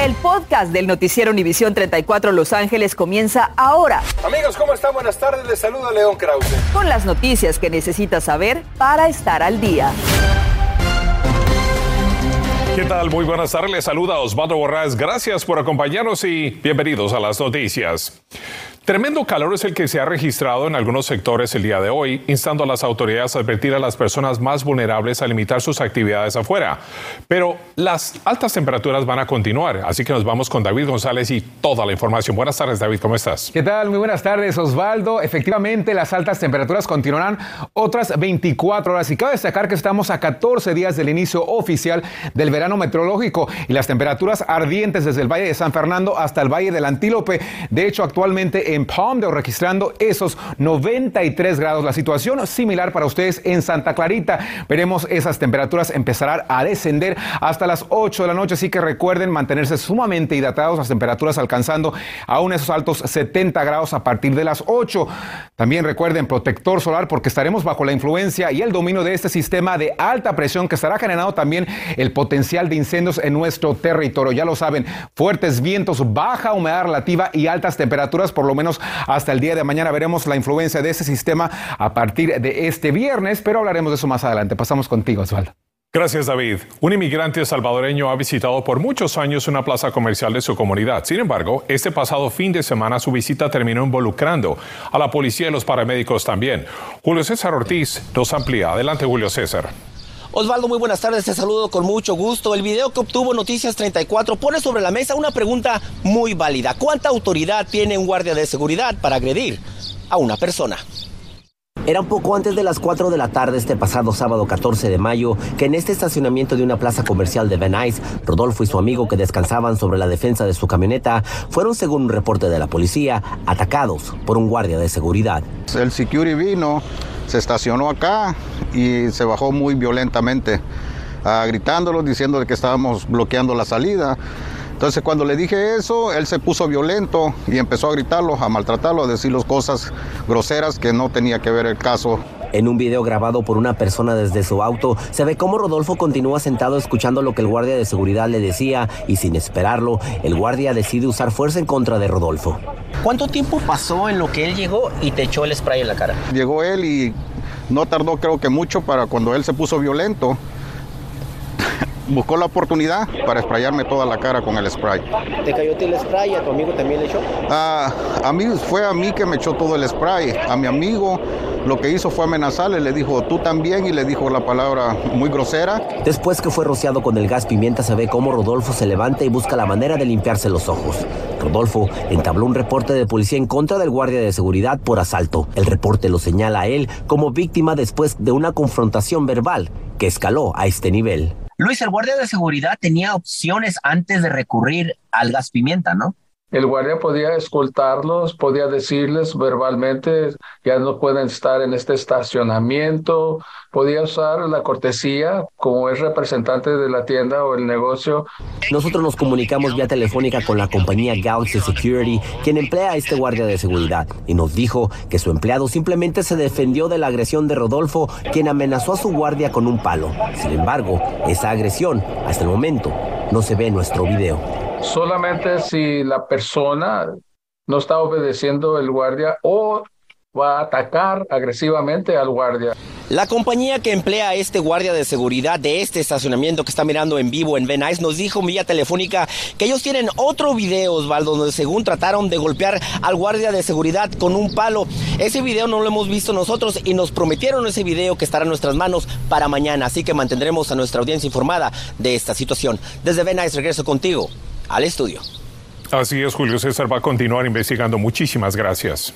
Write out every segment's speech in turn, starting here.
El podcast del noticiero Univisión 34 Los Ángeles comienza ahora. Amigos, ¿cómo están? Buenas tardes. Les saluda León Krause. Con las noticias que necesitas saber para estar al día. ¿Qué tal? Muy buenas tardes. Les saluda Osvaldo Borrás. Gracias por acompañarnos y bienvenidos a las noticias. Tremendo calor es el que se ha registrado en algunos sectores el día de hoy, instando a las autoridades a advertir a las personas más vulnerables a limitar sus actividades afuera. Pero las altas temperaturas van a continuar, así que nos vamos con David González y toda la información. Buenas tardes, David, ¿cómo estás? ¿Qué tal? Muy buenas tardes, Osvaldo. Efectivamente, las altas temperaturas continuarán otras 24 horas y cabe destacar que estamos a 14 días del inicio oficial del verano meteorológico y las temperaturas ardientes desde el Valle de San Fernando hasta el Valle del Antílope. De hecho, actualmente en Palmdale registrando esos 93 grados. La situación similar para ustedes en Santa Clarita. Veremos esas temperaturas empezarán a descender hasta las 8 de la noche, así que recuerden mantenerse sumamente hidratados, las temperaturas alcanzando aún esos altos 70 grados a partir de las 8. También recuerden protector solar porque estaremos bajo la influencia y el dominio de este sistema de alta presión que estará generando también el potencial de incendios en nuestro territorio. Ya lo saben, fuertes vientos, baja humedad relativa y altas temperaturas por lo hasta el día de mañana. Veremos la influencia de ese sistema a partir de este viernes, pero hablaremos de eso más adelante. Pasamos contigo, Osvaldo. Gracias, David. Un inmigrante salvadoreño ha visitado por muchos años una plaza comercial de su comunidad. Sin embargo, este pasado fin de semana su visita terminó involucrando a la policía y los paramédicos también. Julio César Ortiz nos amplía. Adelante, Julio César. Osvaldo, muy buenas tardes, te saludo con mucho gusto. El video que obtuvo Noticias 34 pone sobre la mesa una pregunta muy válida. ¿Cuánta autoridad tiene un guardia de seguridad para agredir a una persona? Era un poco antes de las 4 de la tarde este pasado sábado 14 de mayo que en este estacionamiento de una plaza comercial de Van Nuys, Rodolfo y su amigo que descansaban sobre la defensa de su camioneta fueron, según un reporte de la policía, atacados por un guardia de seguridad. El security vino, se estacionó acá y se bajó muy violentamente, uh, gritándolos, diciendo que estábamos bloqueando la salida. Entonces cuando le dije eso, él se puso violento y empezó a gritarlo, a maltratarlo, a decirle cosas groseras que no tenía que ver el caso. En un video grabado por una persona desde su auto, se ve cómo Rodolfo continúa sentado escuchando lo que el guardia de seguridad le decía y sin esperarlo, el guardia decide usar fuerza en contra de Rodolfo. ¿Cuánto tiempo pasó en lo que él llegó y te echó el spray en la cara? Llegó él y no tardó creo que mucho para cuando él se puso violento. Buscó la oportunidad para sprayarme toda la cara con el spray. ¿Te cayó el spray y a tu amigo también le echó? Ah, a mí fue a mí que me echó todo el spray. A mi amigo lo que hizo fue amenazarle, le dijo tú también y le dijo la palabra muy grosera. Después que fue rociado con el gas pimienta se ve cómo Rodolfo se levanta y busca la manera de limpiarse los ojos. Rodolfo entabló un reporte de policía en contra del guardia de seguridad por asalto. El reporte lo señala a él como víctima después de una confrontación verbal que escaló a este nivel. Luis, el guardia de seguridad tenía opciones antes de recurrir al gas pimienta, ¿no? El guardia podía escoltarlos, podía decirles verbalmente, ya no pueden estar en este estacionamiento, podía usar la cortesía como es representante de la tienda o el negocio. Nosotros nos comunicamos vía telefónica con la compañía Galaxy Security, quien emplea a este guardia de seguridad, y nos dijo que su empleado simplemente se defendió de la agresión de Rodolfo, quien amenazó a su guardia con un palo. Sin embargo, esa agresión, hasta el momento, no se ve en nuestro video solamente si la persona no está obedeciendo el guardia o va a atacar agresivamente al guardia. La compañía que emplea a este guardia de seguridad de este estacionamiento que está mirando en vivo en Venice nos dijo vía telefónica que ellos tienen otro video, Osvaldo, donde según trataron de golpear al guardia de seguridad con un palo. Ese video no lo hemos visto nosotros y nos prometieron ese video que estará en nuestras manos para mañana, así que mantendremos a nuestra audiencia informada de esta situación. Desde Venice regreso contigo al estudio. Así es, Julio César va a continuar investigando. Muchísimas gracias.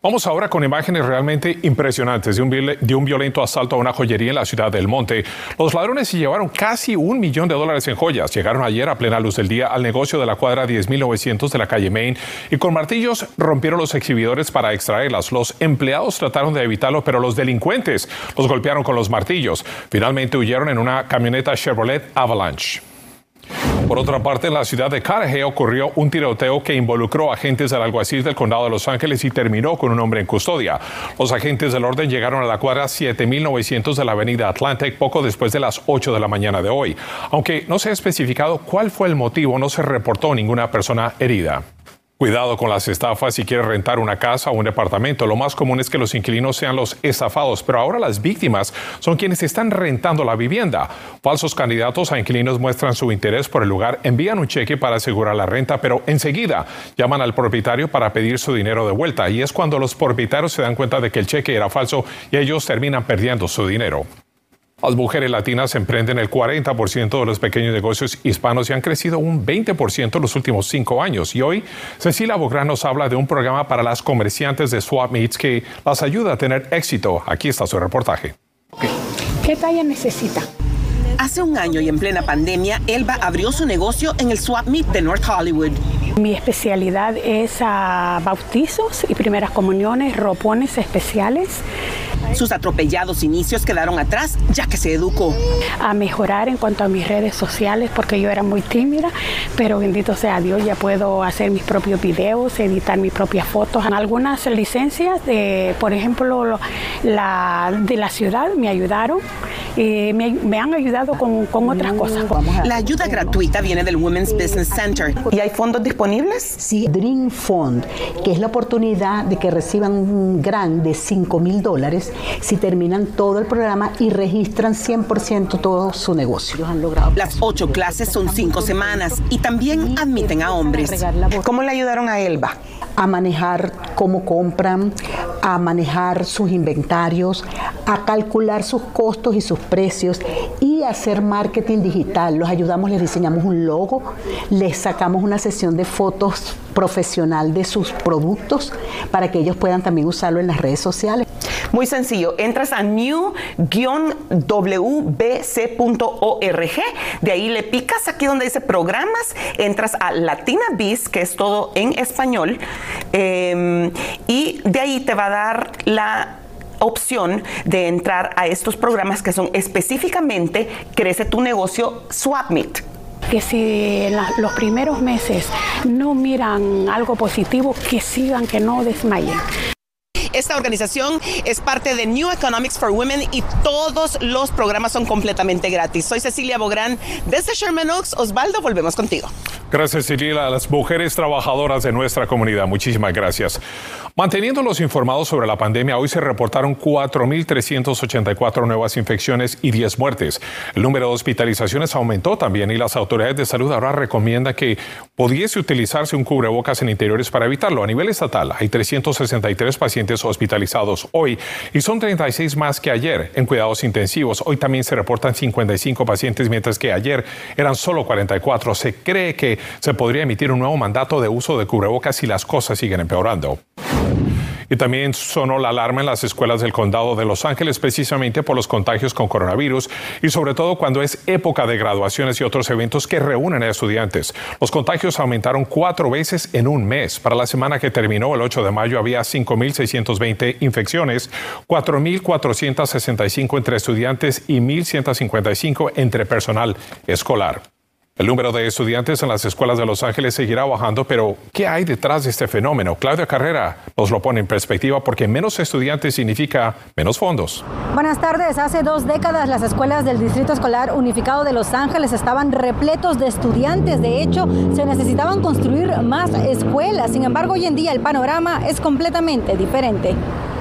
Vamos ahora con imágenes realmente impresionantes de un, de un, violento asalto a una joyería en la ciudad del Monte. Los ladrones se llevaron casi un millón de dólares en joyas. Llegaron ayer a plena luz del día al negocio de la cuadra 10.900 de la calle Main y con martillos rompieron los exhibidores para extraerlas. Los empleados trataron de evitarlo, pero los delincuentes los golpearon con los martillos. Finalmente huyeron en una camioneta Chevrolet Avalanche. Por otra parte, en la ciudad de Carajé ocurrió un tiroteo que involucró agentes del alguacil del condado de Los Ángeles y terminó con un hombre en custodia. Los agentes del orden llegaron a la cuadra 7900 de la avenida Atlantic poco después de las 8 de la mañana de hoy. Aunque no se ha especificado cuál fue el motivo, no se reportó ninguna persona herida. Cuidado con las estafas si quieres rentar una casa o un departamento. Lo más común es que los inquilinos sean los estafados, pero ahora las víctimas son quienes están rentando la vivienda. Falsos candidatos a inquilinos muestran su interés por el lugar, envían un cheque para asegurar la renta, pero enseguida llaman al propietario para pedir su dinero de vuelta. Y es cuando los propietarios se dan cuenta de que el cheque era falso y ellos terminan perdiendo su dinero. Las mujeres latinas emprenden el 40% de los pequeños negocios hispanos y han crecido un 20% en los últimos cinco años. Y hoy, Cecilia Bográn nos habla de un programa para las comerciantes de Swap Meets que las ayuda a tener éxito. Aquí está su reportaje. ¿Qué talla necesita? Hace un año y en plena pandemia, Elba abrió su negocio en el Swap Meet de North Hollywood. Mi especialidad es a bautizos y primeras comuniones, ropones especiales. Sus atropellados inicios quedaron atrás ya que se educó. A mejorar en cuanto a mis redes sociales porque yo era muy tímida, pero bendito sea Dios, ya puedo hacer mis propios videos, editar mis propias fotos. Algunas licencias, de, por ejemplo, la, de la ciudad me ayudaron y me, han ayudado con, con otras cosas. La ayuda gratuita viene del Women's Business Center. ¿Y hay fondos disponibles? Sí, Dream Fund, que es la oportunidad de que reciban un gran de 5 mil dólares si terminan todo el programa y registran 100% todo su negocio. Las ocho clases son cinco semanas y también admiten a hombres. ¿Cómo le ayudaron a Elba? A manejar cómo compran, a manejar sus inventarios, a calcular sus costos y sus precios y hacer marketing digital. Los ayudamos, les diseñamos un logo, les sacamos una sesión de fotos profesional de sus productos para que ellos puedan también usarlo en las redes sociales. Muy sencillo, entras a new-wbc.org, de ahí le picas aquí donde dice programas, entras a Latina Biz, que es todo en español, em, y de ahí te va a dar la opción de entrar a estos programas que son específicamente Crece tu negocio SwapMeet que si en los primeros meses no miran algo positivo, que sigan, que no desmayen. Esta organización es parte de New Economics for Women y todos los programas son completamente gratis. Soy Cecilia Bográn desde Sherman Oaks. Osvaldo, volvemos contigo. Gracias, Cecilia, a las mujeres trabajadoras de nuestra comunidad. Muchísimas gracias. Manteniéndolos informados sobre la pandemia, hoy se reportaron 4.384 nuevas infecciones y 10 muertes. El número de hospitalizaciones aumentó también y las autoridades de salud ahora recomiendan que pudiese utilizarse un cubrebocas en interiores para evitarlo. A nivel estatal hay 363 pacientes hospitalizados hoy y son 36 más que ayer en cuidados intensivos. Hoy también se reportan 55 pacientes, mientras que ayer eran solo 44. Se cree que se podría emitir un nuevo mandato de uso de cubrebocas si las cosas siguen empeorando. Y también sonó la alarma en las escuelas del condado de Los Ángeles precisamente por los contagios con coronavirus y sobre todo cuando es época de graduaciones y otros eventos que reúnen a estudiantes. Los contagios aumentaron cuatro veces en un mes. Para la semana que terminó el 8 de mayo había 5.620 infecciones, 4.465 entre estudiantes y 1.155 entre personal escolar. El número de estudiantes en las escuelas de Los Ángeles seguirá bajando, pero ¿qué hay detrás de este fenómeno? Claudia Carrera nos lo pone en perspectiva porque menos estudiantes significa menos fondos. Buenas tardes. Hace dos décadas las escuelas del Distrito Escolar Unificado de Los Ángeles estaban repletos de estudiantes. De hecho, se necesitaban construir más escuelas. Sin embargo, hoy en día el panorama es completamente diferente.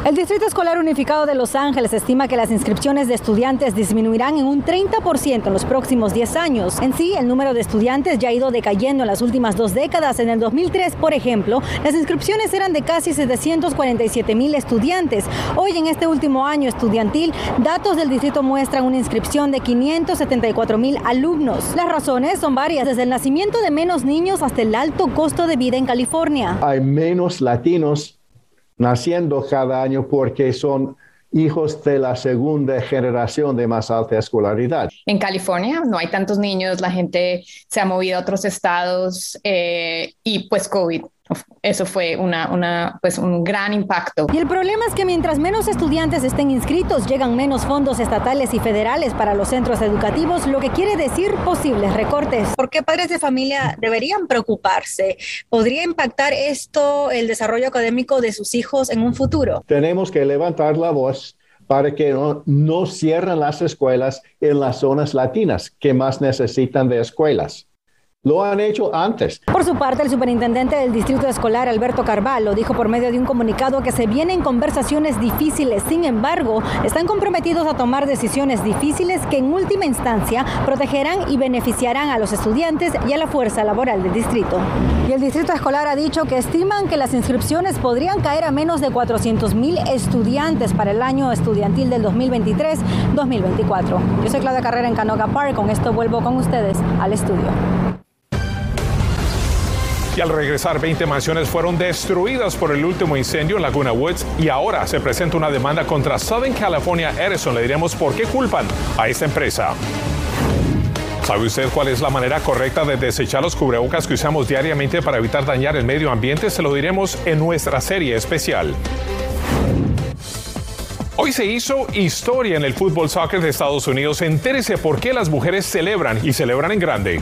El Distrito Escolar Unificado de Los Ángeles estima que las inscripciones de estudiantes disminuirán en un 30% en los próximos 10 años. En sí, el número de estudiantes ya ha ido decayendo en las últimas dos décadas. En el 2003, por ejemplo, las inscripciones eran de casi 747 mil estudiantes. Hoy, en este último año estudiantil, datos del distrito muestran una inscripción de 574 mil alumnos. Las razones son varias, desde el nacimiento de menos niños hasta el alto costo de vida en California. Hay menos latinos naciendo cada año porque son hijos de la segunda generación de más alta escolaridad. En California no hay tantos niños, la gente se ha movido a otros estados eh, y pues COVID eso fue una, una, pues un gran impacto. Y el problema es que mientras menos estudiantes estén inscritos, llegan menos fondos estatales y federales para los centros educativos, lo que quiere decir posibles recortes. ¿Por qué padres de familia deberían preocuparse? ¿Podría impactar esto el desarrollo académico de sus hijos en un futuro? Tenemos que levantar la voz para que no, no cierren las escuelas en las zonas latinas que más necesitan de escuelas. Lo han hecho antes. Por su parte, el superintendente del distrito escolar, Alberto Carvalho, dijo por medio de un comunicado que se vienen conversaciones difíciles. Sin embargo, están comprometidos a tomar decisiones difíciles que en última instancia protegerán y beneficiarán a los estudiantes y a la fuerza laboral del distrito. Y el distrito escolar ha dicho que estiman que las inscripciones podrían caer a menos de 400 mil estudiantes para el año estudiantil del 2023-2024. Yo soy Claudia Carrera en Canoga Park. Con esto vuelvo con ustedes al estudio. Y al regresar, 20 mansiones fueron destruidas por el último incendio en Laguna Woods y ahora se presenta una demanda contra Southern California Edison. Le diremos por qué culpan a esta empresa. ¿Sabe usted cuál es la manera correcta de desechar los cubrebocas que usamos diariamente para evitar dañar el medio ambiente? Se lo diremos en nuestra serie especial. Hoy se hizo historia en el fútbol soccer de Estados Unidos. Entérese por qué las mujeres celebran y celebran en grande.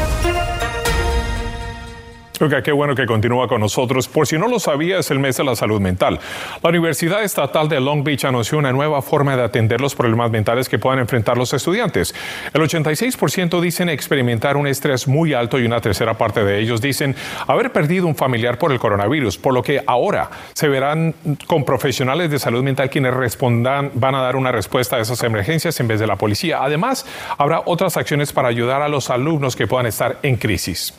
Oiga, qué bueno que continúa con nosotros. Por si no lo sabía, es el mes de la salud mental. La Universidad Estatal de Long Beach anunció una nueva forma de atender los problemas mentales que puedan enfrentar los estudiantes. El 86% dicen experimentar un estrés muy alto y una tercera parte de ellos dicen haber perdido un familiar por el coronavirus, por lo que ahora se verán con profesionales de salud mental quienes respondan, van a dar una respuesta a esas emergencias en vez de la policía. Además, habrá otras acciones para ayudar a los alumnos que puedan estar en crisis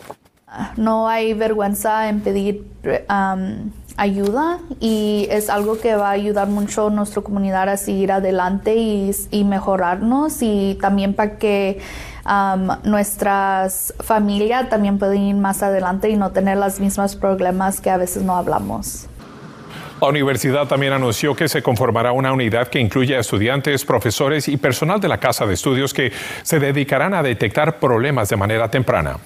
no hay vergüenza en pedir ayuda y es algo que va a ayudar mucho a nuestra comunidad a seguir adelante y, mejorarnos y también para que nuestras familias también puedan ir más adelante y no tener los mismos problemas que a veces no hablamos. La universidad también anunció que se conformará una unidad que incluye a estudiantes, profesores y personal de la casa de estudios que se dedicarán a detectar problemas de manera temprana.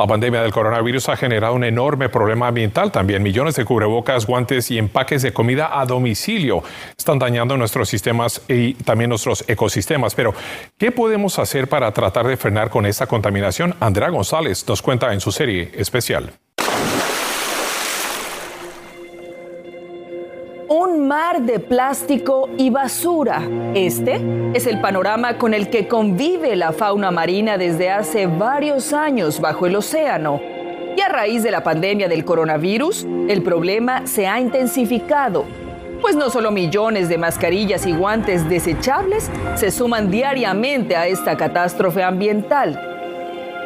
La pandemia del coronavirus ha generado un enorme problema ambiental también. Millones de cubrebocas, guantes y empaques de comida a domicilio están dañando nuestros sistemas y también nuestros ecosistemas. Pero, ¿qué podemos hacer para tratar de frenar con esta contaminación? Andrea González nos cuenta en su serie especial. Un mar de plástico y basura. Este es el panorama con el que convive la fauna marina desde hace varios años bajo el océano. Y a raíz de la pandemia del coronavirus, el problema se ha intensificado. Pues no solo millones de mascarillas y guantes desechables se suman diariamente a esta catástrofe ambiental,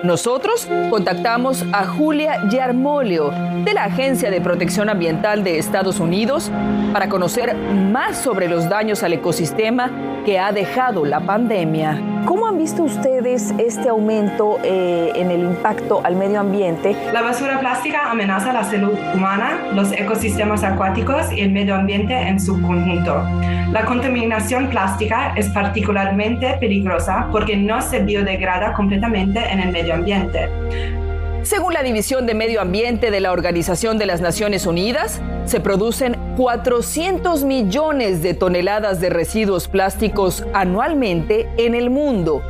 nosotros contactamos a Julia Yarmolio de la Agencia de Protección Ambiental de Estados Unidos para conocer más sobre los daños al ecosistema que ha dejado la pandemia. ¿Cómo han visto ustedes este aumento eh, en el impacto al medio ambiente? La basura plástica amenaza la salud humana, los ecosistemas acuáticos y el medio ambiente en su conjunto. La contaminación plástica es particularmente peligrosa porque no se biodegrada completamente en el medio ambiente. Según la División de Medio Ambiente de la Organización de las Naciones Unidas, se producen 400 millones de toneladas de residuos plásticos anualmente en el mundo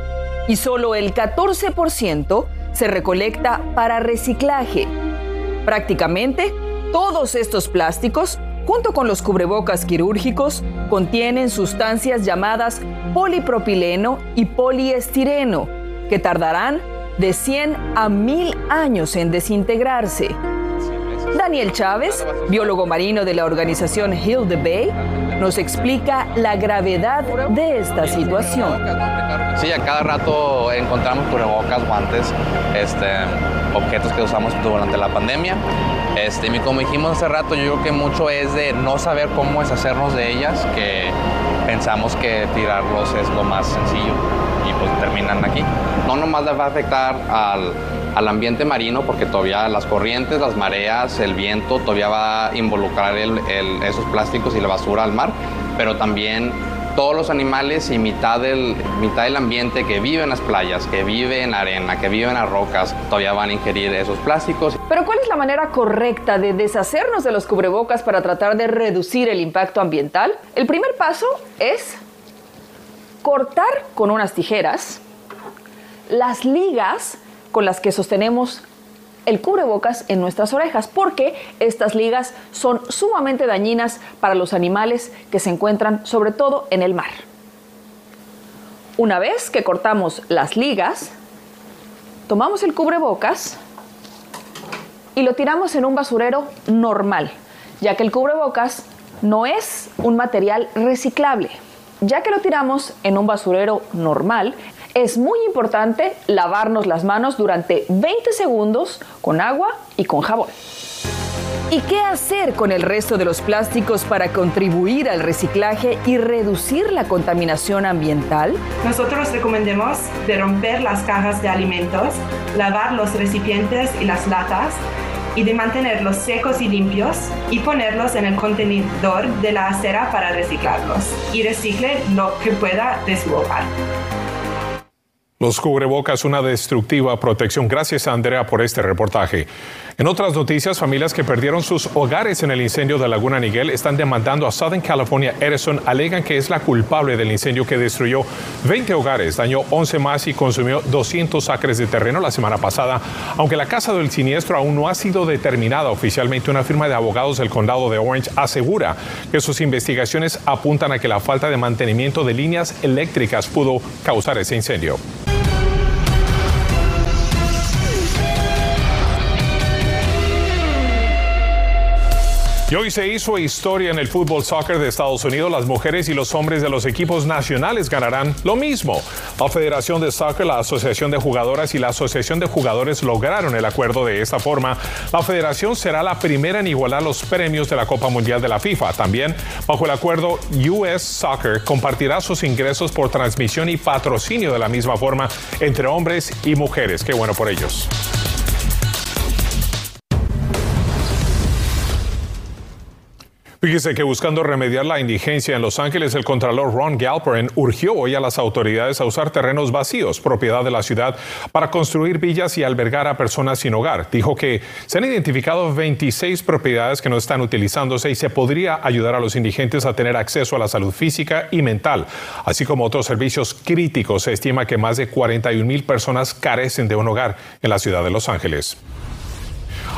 y solo el 14% se recolecta para reciclaje. Prácticamente todos estos plásticos, junto con los cubrebocas quirúrgicos, contienen sustancias llamadas polipropileno y poliestireno, que tardarán de 100 a 1000 años en desintegrarse. Daniel Chávez, biólogo marino de la organización Hill the Bay, nos explica la gravedad de esta situación. Sí, a cada rato encontramos cubrebocas, guantes, este, objetos que usamos durante la pandemia. Este, y como dijimos hace rato, yo creo que mucho es de no saber cómo deshacernos de ellas, que pensamos que tirarlos es lo más sencillo y pues terminan aquí. No nomás les va a afectar al, al ambiente marino porque todavía las corrientes, las mareas, el viento todavía va a involucrar el, esos plásticos y la basura al mar, pero también todos los animales y mitad del, mitad del ambiente que vive en las playas, que vive en la arena, que vive en las rocas, todavía van a ingerir esos plásticos. Pero ¿cuál es la manera correcta de deshacernos de los cubrebocas para tratar de reducir el impacto ambiental? El primer paso es cortar con unas tijeras las ligas con las que sostenemos el cubrebocas en nuestras orejas, porque estas ligas son sumamente dañinas para los animales que se encuentran sobre todo en el mar. Una vez que cortamos las ligas, tomamos el cubrebocas y lo tiramos en un basurero normal, ya que el cubrebocas no es un material reciclable. Ya que lo tiramos en un basurero normal, es muy importante lavarnos las manos durante 20 segundos con agua y con jabón. ¿Y qué hacer con el resto de los plásticos para contribuir al reciclaje y reducir la contaminación ambiental? Nosotros recomendamos de romper las cajas de alimentos, lavar los recipientes y las latas y de mantenerlos secos y limpios y ponerlos en el contenedor de la acera para reciclarlos y recicle lo que pueda de su hogar. Los cubrebocas, una destructiva protección. Gracias, Andrea, por este reportaje. En otras noticias, familias que perdieron sus hogares en el incendio de Laguna Niguel están demandando a Southern California Edison. Alegan que es la culpable del incendio que destruyó 20 hogares, dañó 11 más y consumió 200 acres de terreno la semana pasada. Aunque la casa del siniestro aún no ha sido determinada oficialmente, una firma de abogados del condado de Orange asegura que sus investigaciones apuntan a que la falta de mantenimiento de líneas eléctricas pudo causar ese incendio. Y hoy se hizo historia en el fútbol soccer de Estados Unidos. Las mujeres y los hombres de los equipos nacionales ganarán lo mismo. La Federación de Soccer, la Asociación de Jugadoras y la Asociación de Jugadores lograron el acuerdo de esta forma. La federación será la primera en igualar los premios de la Copa Mundial de la FIFA. También, bajo el acuerdo, US Soccer compartirá sus ingresos por transmisión y patrocinio de la misma forma entre hombres y mujeres. Qué bueno por ellos. Fíjese que buscando remediar la indigencia en Los Ángeles, el contralor Ron Galperin urgió hoy a las autoridades a usar terrenos vacíos, propiedad de la ciudad, para construir villas y albergar a personas sin hogar. Dijo que se han identificado 26 propiedades que no están utilizándose y se podría ayudar a los indigentes a tener acceso a la salud física y mental, así como otros servicios críticos. Se estima que más de 41 mil personas carecen de un hogar en la ciudad de Los Ángeles.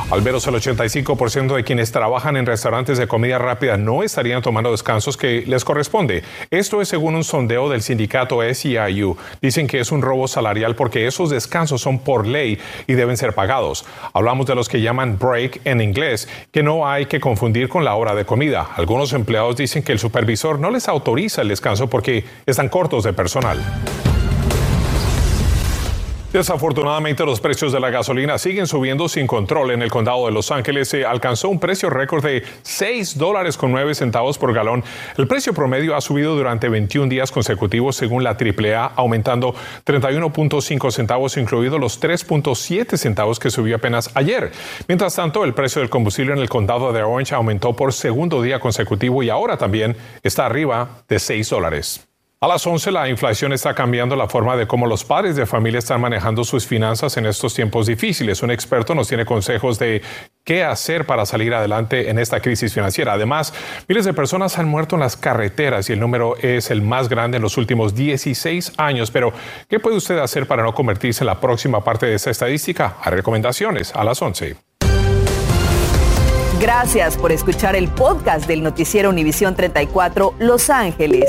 Al menos el 85% de quienes trabajan en restaurantes de comida rápida no estarían tomando descansos que les corresponde. Esto es según un sondeo del sindicato SEIU. Dicen que es un robo salarial porque esos descansos son por ley y deben ser pagados. Hablamos de los que llaman break en inglés, que no hay que confundir con la hora de comida. Algunos empleados dicen que el supervisor no les autoriza el descanso porque están cortos de personal. Desafortunadamente, los precios de la gasolina siguen subiendo sin control. En el condado de Los Ángeles se alcanzó un precio récord de 6 dólares con 9 centavos por galón. El precio promedio ha subido durante 21 días consecutivos según la AAA, aumentando 31.5 centavos, incluidos los 3.7 centavos que subió apenas ayer. Mientras tanto, el precio del combustible en el condado de Orange aumentó por segundo día consecutivo y ahora también está arriba de 6 dólares. A las 11 la inflación está cambiando la forma de cómo los padres de familia están manejando sus finanzas en estos tiempos difíciles. Un experto nos tiene consejos de qué hacer para salir adelante en esta crisis financiera. Además, miles de personas han muerto en las carreteras y el número es el más grande en los últimos 16 años. Pero, ¿qué puede usted hacer para no convertirse en la próxima parte de esta estadística? Hay recomendaciones a las 11. Gracias por escuchar el podcast del noticiero Univisión 34 Los Ángeles.